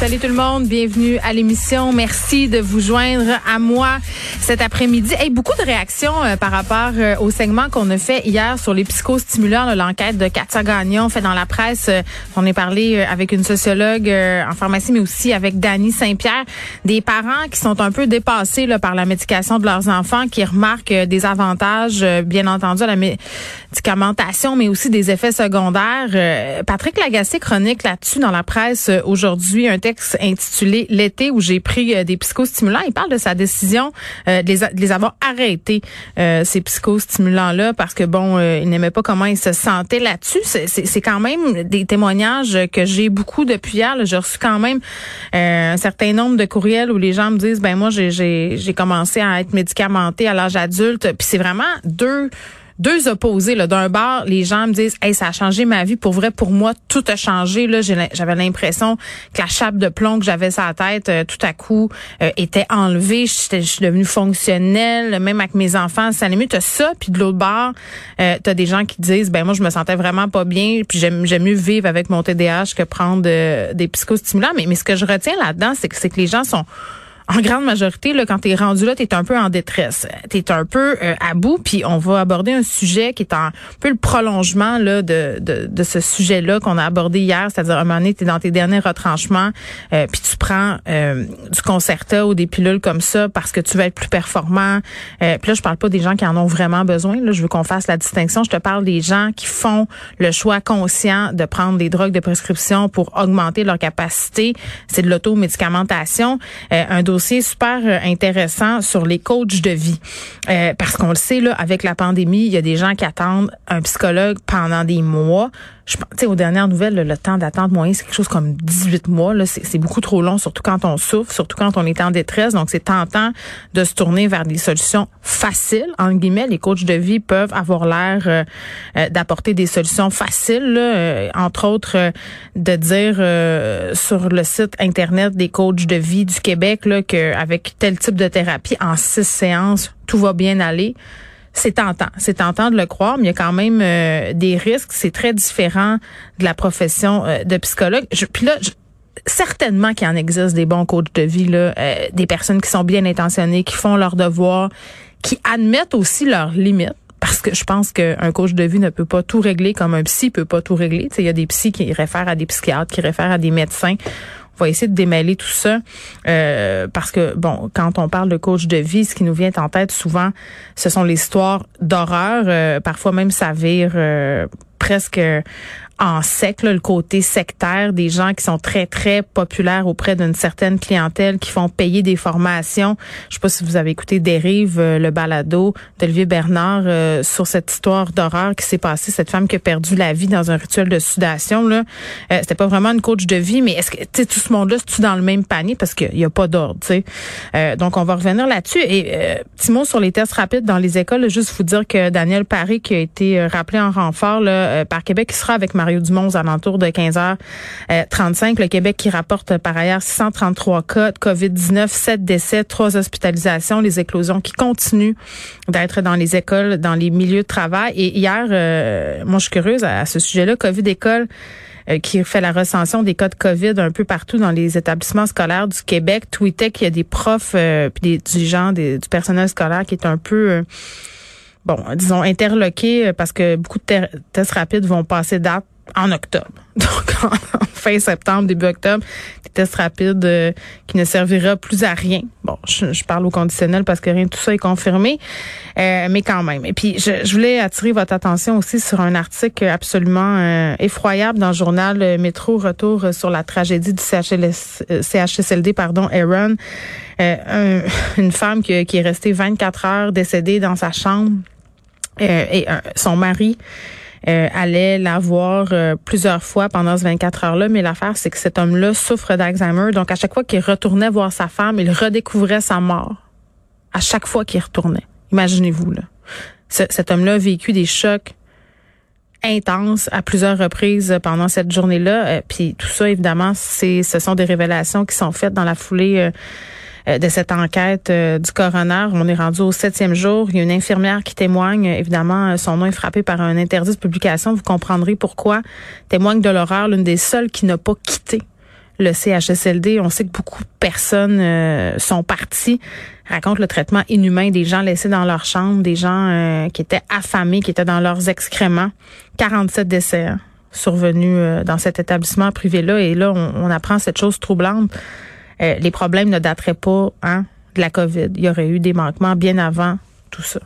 Salut tout le monde, bienvenue à l'émission. Merci de vous joindre à moi cet après-midi. Hey, beaucoup de réactions euh, par rapport euh, au segment qu'on a fait hier sur les psychostimulants, l'enquête de Katia Gagnon fait dans la presse. Euh, on est parlé avec une sociologue en pharmacie, mais aussi avec Dany Saint-Pierre, des parents qui sont un peu dépassés par la médication de leurs enfants, qui remarquent des avantages, bien entendu, à la médicamentation, mais aussi des effets secondaires. Patrick Lagacé chronique là-dessus dans la presse aujourd'hui, un texte intitulé L'été où j'ai pris des psychostimulants. Il parle de sa décision euh, de, les, de, les, avoir arrêtés, euh, ces psychostimulants-là, parce que, bon, euh, il n'aimait pas comment il se sentait là-dessus. C'est quand même des témoignages que j'ai beaucoup depuis hier. J'ai reçu quand même un certain nombre de courriels où les gens me disent, ben moi, j'ai commencé à être médicamenté à l'âge adulte. Puis c'est vraiment deux deux opposés. D'un bar, les gens me disent Hey, ça a changé ma vie. Pour vrai, pour moi, tout a changé. Là, j'avais l'impression que la chape de plomb que j'avais sur la tête, euh, tout à coup, euh, était enlevée. Je suis devenue fonctionnelle, même avec mes enfants. Ça mieux. T'as ça, puis de l'autre bord, euh, t'as des gens qui disent ben moi, je me sentais vraiment pas bien, puis j'aime mieux vivre avec mon TDAH que prendre des psychostimulants. Mais, mais ce que je retiens là-dedans, c'est que c'est que les gens sont en grande majorité, là, quand tu es rendu là, tu es un peu en détresse. Tu es un peu euh, à bout, puis on va aborder un sujet qui est un peu le prolongement là, de, de, de ce sujet-là qu'on a abordé hier, c'est-à-dire à un moment donné, tu es dans tes derniers retranchements, euh, puis tu prends euh, du Concerta ou des pilules comme ça parce que tu veux être plus performant. puis là, je parle pas des gens qui en ont vraiment besoin. Là, je veux qu'on fasse la distinction. Je te parle des gens qui font le choix conscient de prendre des drogues de prescription pour augmenter leur capacité. C'est de l'automédicamentation. un dossier super euh, intéressant sur les coachs de vie. Euh, parce qu'on le sait, là, avec la pandémie, il y a des gens qui attendent un psychologue pendant des mois. Je pense, aux dernières nouvelles, le, temps d'attente moyen, c'est quelque chose comme 18 mois. Là, c'est, beaucoup trop long, surtout quand on souffre, surtout quand on est en détresse. Donc, c'est tentant de se tourner vers des solutions faciles. En guillemets, les coachs de vie peuvent avoir l'air euh, d'apporter des solutions faciles. Là, entre autres, de dire sur le site internet des coachs de vie du Québec là, qu'avec tel type de thérapie, en six séances, tout va bien aller. C'est tentant, c'est tentant de le croire, mais il y a quand même euh, des risques. C'est très différent de la profession euh, de psychologue. Je, puis là, certainement qu'il en existe des bons coachs de vie, là, euh, des personnes qui sont bien intentionnées, qui font leur devoir, qui admettent aussi leurs limites. Parce que je pense qu'un coach de vie ne peut pas tout régler comme un psy peut pas tout régler. Il y a des psys qui réfèrent à des psychiatres, qui réfèrent à des médecins va essayer de démêler tout ça euh, parce que bon, quand on parle de coach de vie, ce qui nous vient en tête souvent, ce sont les histoires d'horreur. Euh, parfois même ça vire euh, presque en sec, le côté sectaire des gens qui sont très, très populaires auprès d'une certaine clientèle, qui font payer des formations. Je sais pas si vous avez écouté Dérive, euh, le balado d'Olivier Bernard euh, sur cette histoire d'horreur qui s'est passée, cette femme qui a perdu la vie dans un rituel de sudation. Là, euh, C'était pas vraiment une coach de vie, mais est-ce que tout ce monde-là, c'est-tu dans le même panier? Parce qu'il n'y a pas d'ordre. Euh, donc, on va revenir là-dessus. Et petit mot sur les tests rapides dans les écoles. juste vous dire que Daniel Paris, qui a été rappelé en renfort là, par Québec, qui sera avec Marie Mario Dumont aux alentours de 15h35. Le Québec qui rapporte par ailleurs 633 cas de COVID-19, 7 décès, 3 hospitalisations, les éclosions qui continuent d'être dans les écoles, dans les milieux de travail. Et hier, euh, moi je suis curieuse à, ce sujet-là, COVID école euh, qui fait la recension des cas de COVID un peu partout dans les établissements scolaires du Québec, tweetait qu'il y a des profs euh, puis des dirigeants du personnel scolaire qui est un peu euh, bon, disons interloqués parce que beaucoup de tests rapides vont passer date en octobre. Donc, en fin septembre, début octobre, des tests rapides euh, qui ne servira plus à rien. Bon, je, parle au conditionnel parce que rien de tout ça est confirmé, euh, mais quand même. Et puis, je, voulais attirer votre attention aussi sur un article absolument euh, effroyable dans le journal Métro Retour sur la tragédie du CHSLD, pardon, Aaron. une femme qui, qui, est restée 24 heures décédée dans sa chambre et son mari euh, allait la voir euh, plusieurs fois pendant ces 24 heures-là. Mais l'affaire, c'est que cet homme-là souffre d'Alzheimer. Donc, à chaque fois qu'il retournait voir sa femme, il redécouvrait sa mort. À chaque fois qu'il retournait. Imaginez-vous, là. cet homme-là a vécu des chocs intenses à plusieurs reprises pendant cette journée-là. Euh, puis tout ça, évidemment, c'est ce sont des révélations qui sont faites dans la foulée de cette enquête euh, du coroner. On est rendu au septième jour. Il y a une infirmière qui témoigne. Évidemment, son nom est frappé par un interdit de publication. Vous comprendrez pourquoi. Témoigne de l'horreur, l'une des seules qui n'a pas quitté le CHSLD. On sait que beaucoup de personnes euh, sont parties, racontent le traitement inhumain des gens laissés dans leur chambre, des gens qui étaient affamés, qui étaient dans leurs excréments. 47 décès hein, survenus dans cet établissement privé-là. Et là, on apprend cette chose troublante. Euh, les problèmes ne dateraient pas hein, de la COVID. Il y aurait eu des manquements bien avant tout ça.